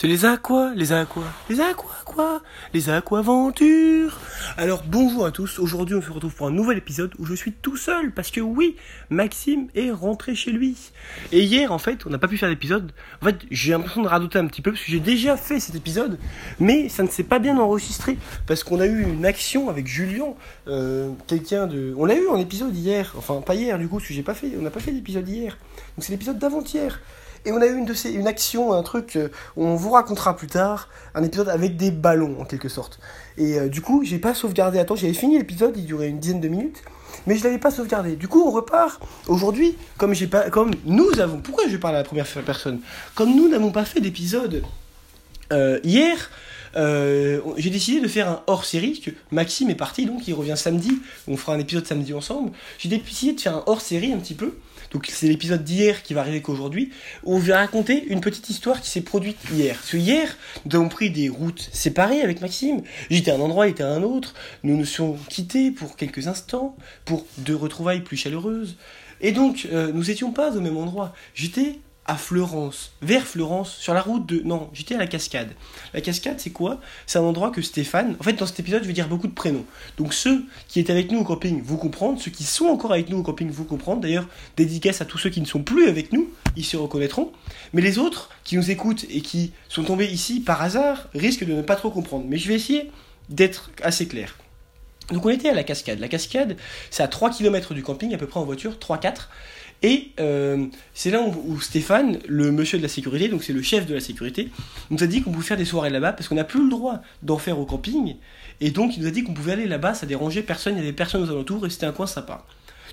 C'est les aquas, les aquas, les aquas, quoi Les aquaventures Alors bonjour à tous, aujourd'hui on se retrouve pour un nouvel épisode où je suis tout seul, parce que oui, Maxime est rentré chez lui. Et hier en fait, on n'a pas pu faire d'épisode. En fait, j'ai l'impression de radoter un petit peu, parce que j'ai déjà fait cet épisode, mais ça ne s'est pas bien enregistré, parce qu'on a eu une action avec Julien, euh, quelqu'un de... On l'a eu en épisode hier, enfin pas hier du coup, parce que j'ai pas fait, on n'a pas fait d'épisode hier. Donc c'est l'épisode d'avant-hier. Et on a eu une, action, un truc, euh, on vous racontera plus tard, un épisode avec des ballons en quelque sorte. Et euh, du coup, j'ai pas sauvegardé temps, j'avais fini l'épisode, il durait une dizaine de minutes, mais je l'avais pas sauvegardé. Du coup, on repart aujourd'hui, comme j'ai pas, comme nous avons, pourquoi je parle à la première personne? Comme nous n'avons pas fait d'épisode euh, hier, j'ai décidé de faire un hors-série, que Maxime est parti, donc il revient samedi, on fera un épisode samedi ensemble. J'ai décidé de faire un hors-série un petit peu, donc c'est l'épisode d'hier qui va arriver qu'aujourd'hui, où on va raconter une petite histoire qui s'est produite hier. Parce que hier, nous avons pris des routes séparées avec Maxime. J'étais à un endroit, il était à un autre. Nous nous sommes quittés pour quelques instants, pour deux retrouvailles plus chaleureuses. Et donc, euh, nous étions pas au même endroit. J'étais à Florence, vers Florence, sur la route de... Non, j'étais à la cascade. La cascade, c'est quoi? C'est un endroit que Stéphane... En fait, dans cet épisode, je vais dire beaucoup de prénoms. Donc ceux qui étaient avec nous au camping, vous comprendre. Ceux qui sont encore avec nous au camping, vous comprendre. D'ailleurs, dédicace à tous ceux qui ne sont plus avec nous, ils se reconnaîtront. Mais les autres, qui nous écoutent et qui sont tombés ici par hasard, risquent de ne pas trop comprendre. Mais je vais essayer d'être assez clair. Donc on était à la cascade. La cascade, c'est à 3 km du camping, à peu près en voiture, 3-4. Et euh, c'est là où, Stéphane, le monsieur de la sécurité, donc c'est le chef de la sécurité, nous a dit qu'on pouvait faire des soirées là-bas parce qu'on n'a plus le droit d'en faire au camping. Et donc il nous a dit qu'on pouvait aller là-bas, ça dérangeait personne, il y avait personne aux alentours et c'était un coin sympa.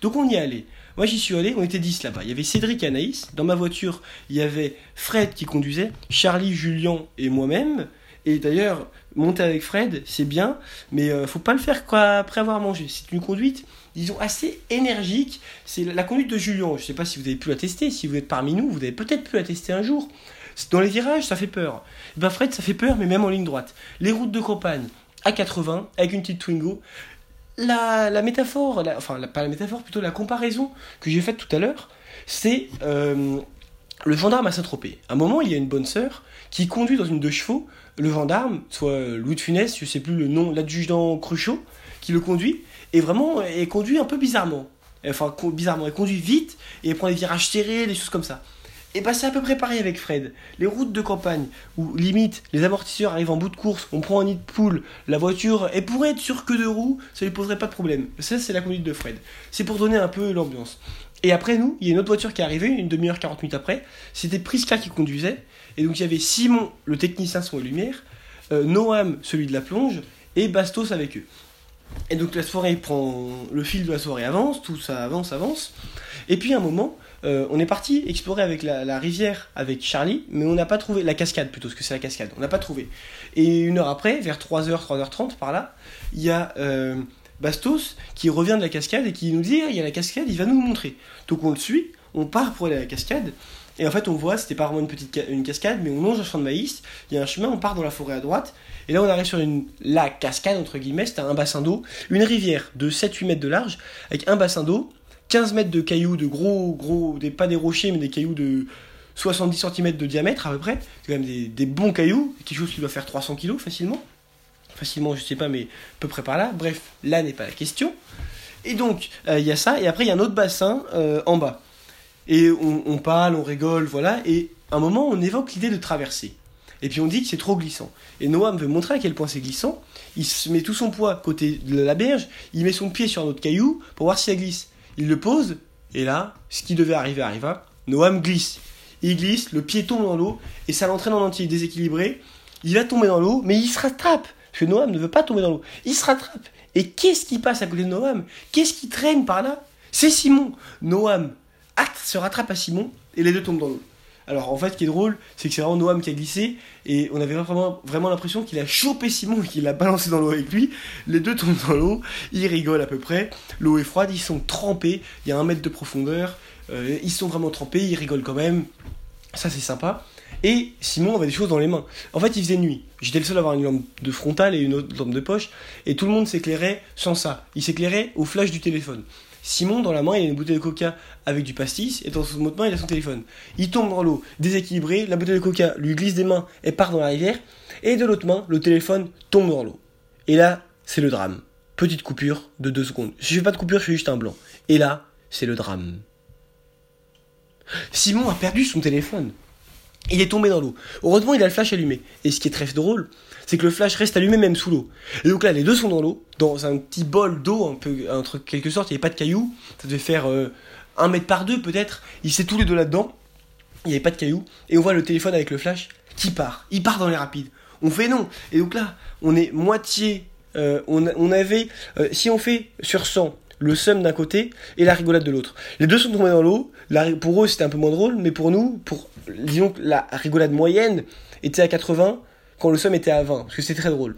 Donc on y est allé. Moi j'y suis allé, on était 10 là-bas. Il y avait Cédric et Anaïs. Dans ma voiture, il y avait Fred qui conduisait, Charlie, Julien et moi-même. Et d'ailleurs, monter avec Fred, c'est bien, mais euh, faut pas le faire après avoir mangé. C'est une conduite disons, assez énergique. C'est la conduite de Julien. Je ne sais pas si vous avez pu la tester. Si vous êtes parmi nous, vous avez peut-être pu la tester un jour. Dans les virages, ça fait peur. Ben Fred, ça fait peur, mais même en ligne droite. Les routes de campagne à 80, avec une petite Twingo. La, la métaphore, enfin, pas la métaphore, plutôt la comparaison que j'ai faite tout à l'heure, c'est euh, le gendarme à Saint-Tropez. À un moment, il y a une bonne sœur qui conduit dans une deux chevaux le gendarme, soit Louis de Funès, je sais plus le nom, l'adjudant Cruchot, qui le conduit, et vraiment, elle conduit un peu bizarrement. Enfin, bizarrement, elle conduit vite et elle prend des virages serrés, des choses comme ça. Et bah c'est à peu près pareil avec Fred. Les routes de campagne, où limite les amortisseurs arrivent en bout de course, on prend un nid de poule, la voiture, elle pourrait être sur que deux roues, ça lui poserait pas de problème. Ça c'est la conduite de Fred. C'est pour donner un peu l'ambiance. Et après nous, il y a une autre voiture qui est arrivée, une demi-heure, 40 minutes après. C'était Prisca qui conduisait. Et donc il y avait Simon, le technicien son et lumière, euh, Noam, celui de la plonge, et Bastos avec eux. Et donc la soirée prend. Le fil de la soirée avance, tout ça avance, avance. Et puis à un moment, euh, on est parti explorer avec la, rivière avec Charlie, mais on n'a pas trouvé. La cascade plutôt, parce que c'est la cascade. On n'a pas trouvé. Et une heure après, vers 3h, 3h30 par là, il y a. Euh, Bastos qui revient de la cascade et qui nous dit il y a la cascade, il va nous montrer. Donc on le suit, on part pour aller à la cascade et en fait, on voit, c'était pas vraiment une petite une cascade, mais on longe un champ de maïs, il y a un chemin, on part dans la forêt à droite, et là on arrive sur une, la cascade, entre guillemets, c'est un bassin d'eau, une rivière de 7-8 mètres de large, avec un bassin d'eau, 15 mètres de cailloux, de gros, gros, des, pas des rochers, mais des cailloux de 70 cm de diamètre à peu près, c'est quand même des, des, bons cailloux, quelque chose qui doit faire 300 kg facilement, facilement je sais pas, mais à peu près par là, bref, là n'est pas la question. Et donc, euh, il y a ça, et après il y a un autre bassin euh, en bas. Et on, parle, on rigole, voilà. Et à un moment, on évoque l'idée de traverser. Et puis on dit que c'est trop glissant. Et Noam veut montrer à quel point c'est glissant. Il se met tout son poids côté de la berge, il met son pied sur un autre caillou pour voir si ça glisse. Il le pose, et là, ce qui devait arriver arriva. Noam glisse. Il glisse, le pied tombe dans l'eau, et ça l'entraîne en entier déséquilibré. Il va tomber dans l'eau, mais il se rattrape. Parce que Noam ne veut pas tomber dans l'eau. Il se rattrape. Et qu'est-ce qui passe à côté de Noam? Qu'est-ce qui traîne par là? C'est Simon. Noam se rattrape à Simon et les deux tombent dans l'eau. Alors en fait, ce qui est drôle, c'est que c'est vraiment Noam qui a glissé et on avait vraiment, vraiment l'impression qu'il a chopé Simon et qu'il l'a balancé dans l'eau avec lui. Les deux tombent dans l'eau, ils rigolent à peu près. L'eau est froide, ils sont trempés, il y a un mètre de profondeur, euh, ils sont vraiment trempés, ils rigolent quand même. Ça c'est sympa. Et Simon avait des choses dans les mains. En fait, il faisait nuit. J'étais le seul à avoir une lampe de frontale et une autre lampe de poche. Et tout le monde s'éclairait sans ça. Il s'éclairait au flash du téléphone. Simon, dans la main, il a une bouteille de coca avec du pastis, et dans son autre main, il a son téléphone. Il tombe dans l'eau, déséquilibré, la bouteille de coca lui glisse des mains et part dans la rivière, et de l'autre main, le téléphone tombe dans l'eau. Et là, c'est le drame. Petite coupure de deux secondes. Si je fais pas de coupure, je fais juste un blanc. Et là, c'est le drame. Simon a perdu son téléphone. Il est tombé dans l'eau. Heureusement, il a le flash allumé. Et ce qui est très drôle, c'est que le flash reste allumé même sous l'eau. Et donc là, les deux sont dans l'eau, dans un petit bol d'eau, un peu, entre quelque sorte, il n'y avait pas de cailloux. Ça devait faire euh, un mètre par deux peut-être. Il s'est tous les deux là-dedans. Il n'y avait pas de cailloux. Et on voit le téléphone avec le flash qui part. Il part dans les rapides. On fait non. Et donc là, on est moitié. Euh, on, on, avait. Euh, si on fait sur 100, le seum d'un côté et la rigolade de l'autre. Les deux sont tombés dans l'eau. Pour eux, c'était un peu moins drôle, mais pour nous, pour disons que la rigolade moyenne était à 80 quand le seum était à 20, parce que c'est très drôle.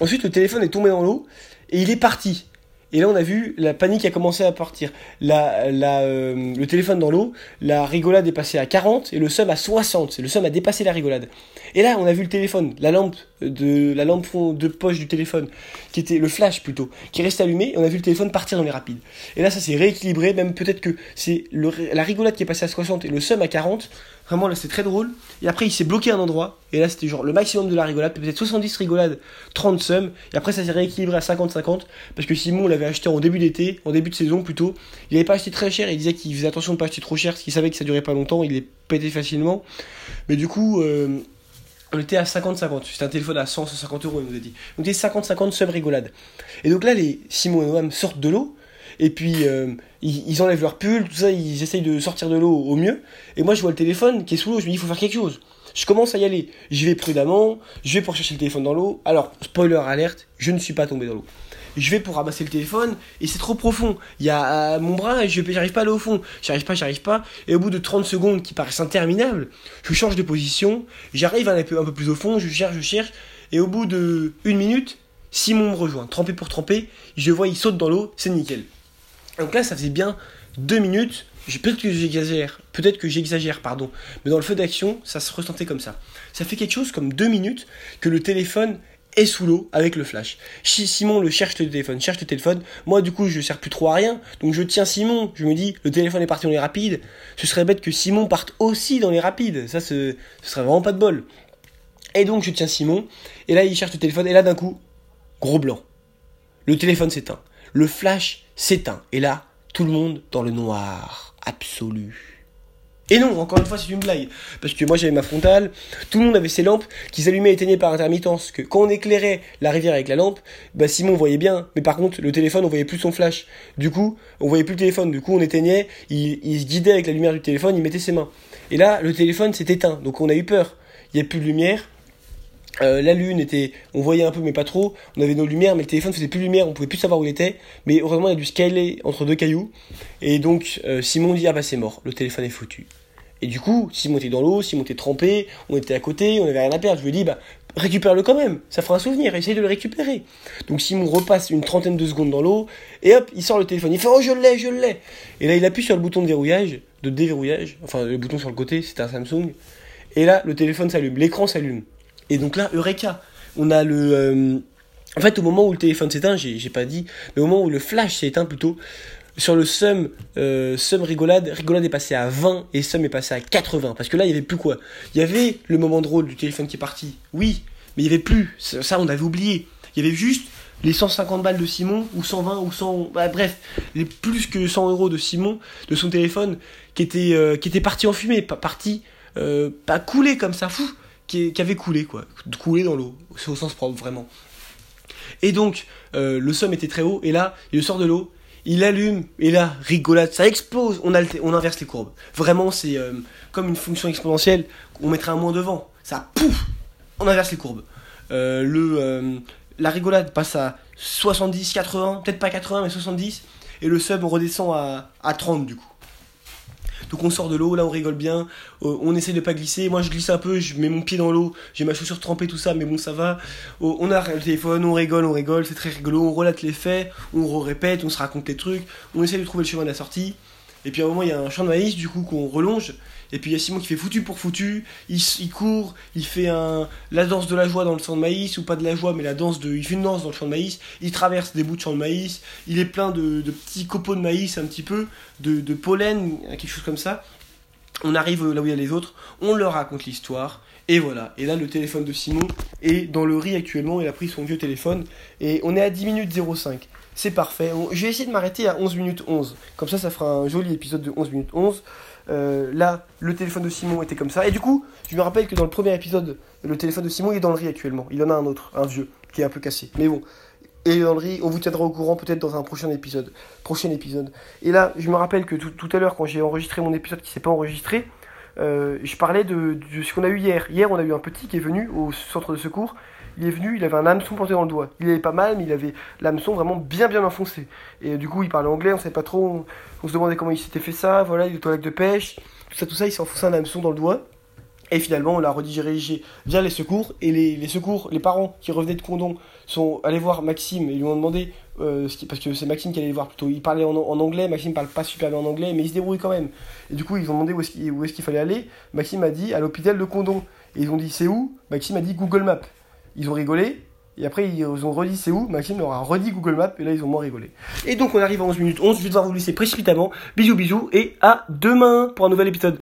Ensuite, le téléphone est tombé dans l'eau et il est parti. Et là, on a vu la panique a commencé à partir. La, la, euh, le téléphone dans l'eau, la rigolade est passée à 40 et le seum à 60. Le seum a dépassé la rigolade. Et là, on a vu le téléphone, la lampe de la lampe de poche du téléphone, qui était le flash plutôt, qui restait allumé. Et on a vu le téléphone partir dans les rapides. Et là, ça s'est rééquilibré. Même peut-être que c'est la rigolade qui est passée à 60 et le seum à 40. Vraiment, là, c'est très drôle. Et après, il s'est bloqué un endroit. Et là, c'était genre le maximum de la rigolade. Peut-être 70 rigolades, 30 seums. Et après, ça s'est rééquilibré à 50-50. Parce que Simon l'avait acheté en début d'été, en début de saison plutôt. Il n'avait pas acheté très cher. Il disait qu'il faisait attention de ne pas acheter trop cher. Parce qu'il savait que ça durait pas longtemps. Il est pété facilement. Mais du coup, euh, on était à 50-50. C'était un téléphone à 100, 150 euros, il nous a dit. On était 50-50 seums rigolades. Et donc là, les Simon et Noam sortent de l'eau et puis euh, ils, enlèvent leur pull, tout ça, ils essayent de sortir de l'eau au mieux. Et moi, je vois le téléphone qui est sous l'eau, je me dis, il faut faire quelque chose. Je commence à y aller, je vais prudemment, je vais pour chercher le téléphone dans l'eau. Alors, spoiler alerte, je ne suis pas tombé dans l'eau. Je vais pour ramasser le téléphone et c'est trop profond. Il y a mon bras et je j'arrive pas à aller au fond. J'arrive pas, j'arrive pas. Et au bout de 30 secondes qui paraissent interminables, je change de position, j'arrive un peu, un peu plus au fond, je cherche, je cherche. Et au bout de une minute, Simon me rejoint, trempé pour tremper. Je vois, il saute dans l'eau, c'est nickel. Donc là, ça faisait bien deux minutes. Peut-être que j'exagère, peut-être que j'exagère, pardon. Mais dans le feu d'action, ça se ressentait comme ça. Ça fait quelque chose comme deux minutes que le téléphone est sous l'eau avec le flash. Simon le cherche le téléphone, cherche le téléphone. Moi, du coup, je ne sers plus trop à rien. Donc, je tiens Simon. Je me dis, le téléphone est parti dans les rapides. Ce serait bête que Simon parte aussi dans les rapides. Ça, ce, ce serait vraiment pas de bol. Et donc, je tiens Simon. Et là, il cherche le téléphone. Et là, d'un coup, gros blanc. Le téléphone s'éteint. Le flash s'éteint. Et là, tout le monde dans le noir absolu. Et non, encore une fois, c'est une blague. Parce que moi, j'avais ma frontale, tout le monde avait ses lampes qui s'allumaient et éteignaient par intermittence. Que quand on éclairait la rivière avec la lampe, bah Simon voyait bien. Mais par contre, le téléphone, on voyait plus son flash. Du coup, on voyait plus le téléphone. Du coup, on éteignait, il, il se guidait avec la lumière du téléphone, il mettait ses mains. Et là, le téléphone s'est éteint. Donc on a eu peur. Il n'y a plus de lumière. Euh, la lune était, on voyait un peu mais pas trop. On avait nos lumières, mais le téléphone faisait plus lumière, on pouvait plus savoir où il était. Mais heureusement, il a dû scaler entre deux cailloux. Et donc euh, Simon dit ah bah c'est mort, le téléphone est foutu. Et du coup, Simon était dans l'eau, Simon était trempé, on était à côté, on avait rien à perdre. Je lui dis bah récupère-le quand même, ça fera un souvenir, essaye de le récupérer. Donc Simon repasse une trentaine de secondes dans l'eau et hop, il sort le téléphone. Il fait oh je l'ai, je l'ai. Et là il appuie sur le bouton de verrouillage, de déverrouillage, enfin le bouton sur le côté, c'était un Samsung. Et là le téléphone s'allume, l'écran s'allume. Et donc là, Eureka, on a le... Euh, en fait, au moment où le téléphone s'éteint, j'ai pas dit, mais au moment où le flash s'est éteint plutôt, sur le sum, euh, sum rigolade, rigolade est passé à 20 et sum est passé à 80. Parce que là, il y avait plus quoi Il y avait le moment drôle du téléphone qui est parti, oui, mais il y avait plus. Ça, on avait oublié. Il y avait juste les 150 balles de Simon, ou 120, ou 100, bah, bref, les plus que 100 euros de Simon, de son téléphone, qui était, euh, parti en fumée, pas parti, pas coulé comme ça, fou qui, avait coulé, quoi. Coulé dans l'eau. Au sens propre, vraiment. Et donc, euh, le somme était très haut, et là, il sort de l'eau, il allume, et là, rigolade, ça explose, on, on inverse les courbes. Vraiment, c'est euh, comme une fonction exponentielle, on mettrait un moins devant. Ça, pouf, on inverse les courbes. Euh, le, la rigolade passe à 70, 80, peut-être pas 80, mais 70, et le sub, on redescend à, à 30 du coup. Donc on sort de l'eau, là on rigole bien, euh, on essaie de pas glisser. Moi je glisse un peu, je mets mon pied dans l'eau, j'ai ma chaussure trempée, tout ça, mais bon ça va. Oh, on a le téléphone, on rigole, on rigole, c'est très rigolo, on relate les faits, on répète, on se raconte les trucs, on essaie de trouver le chemin de la sortie. Et puis à un moment il y a un champ de maïs du coup qu'on relonge Et puis il y a Simon qui fait foutu pour foutu. Il, il court, il fait un, la danse de la joie dans le champ de maïs, ou pas de la joie, mais la danse de. Il fait une danse dans le champ de maïs. Il traverse des bouts de champ de maïs. Il est plein de, petits copeaux de maïs, un petit peu, de, de pollen, quelque chose comme ça. On arrive là où il y a les autres, on leur raconte l'histoire, et voilà. Et là, le téléphone de Simon est dans le riz actuellement, il a pris son vieux téléphone, et on est à 10 minutes 05. C'est parfait. Je vais essayer de m'arrêter à 11 minutes 11. Comme ça, ça fera un joli épisode de 11 minutes 11. Euh, là, le téléphone de Simon était comme ça. Et du coup, je me rappelle que dans le premier épisode, le téléphone de Simon est dans le riz actuellement. Il en a un autre, un vieux, qui est un peu cassé. Mais bon. Et dans le riz, on vous tiendra au courant peut-être dans un prochain épisode. Prochain épisode. Et là, je me rappelle que tout, tout à l'heure, quand j'ai enregistré mon épisode qui s'est pas enregistré, euh, je parlais de, de ce qu'on a eu hier. Hier, on a eu un petit qui est venu au centre de secours. Il est venu, il avait un hameçon planté dans le doigt. Il avait pas mal, mais il avait l'hameçon vraiment bien bien enfoncé. Et du coup, il parlait anglais, on savait pas trop. On, se demandait comment il s'était fait ça. Voilà, il était au lac de pêche. Tout ça, tout ça, il s'est enfoncé un hameçon dans le doigt. Et finalement, on l'a redirigé via les secours. Et les, les secours, les parents qui revenaient de Condon sont allés voir Maxime et lui ont demandé, euh, parce que c'est Maxime qui allait les voir plutôt. Il parlait en, anglais, Maxime parle pas super bien en anglais, mais il se débrouille quand même. Et du coup, ils ont demandé où est-ce qu'il est-ce qu'il fallait aller. Maxime a dit à l'hôpital de Condon. Et ils ont dit c'est où? Maxime a dit Google Maps. Ils ont rigolé. Et après, ils ont redit c'est où? Maxime leur a redit Google Maps. Et là, ils ont moins rigolé. Et donc, on arrive à 11 minutes 11. Je vais devoir vous laisser précipitamment. Bisous, bisous. Et à demain pour un nouvel épisode.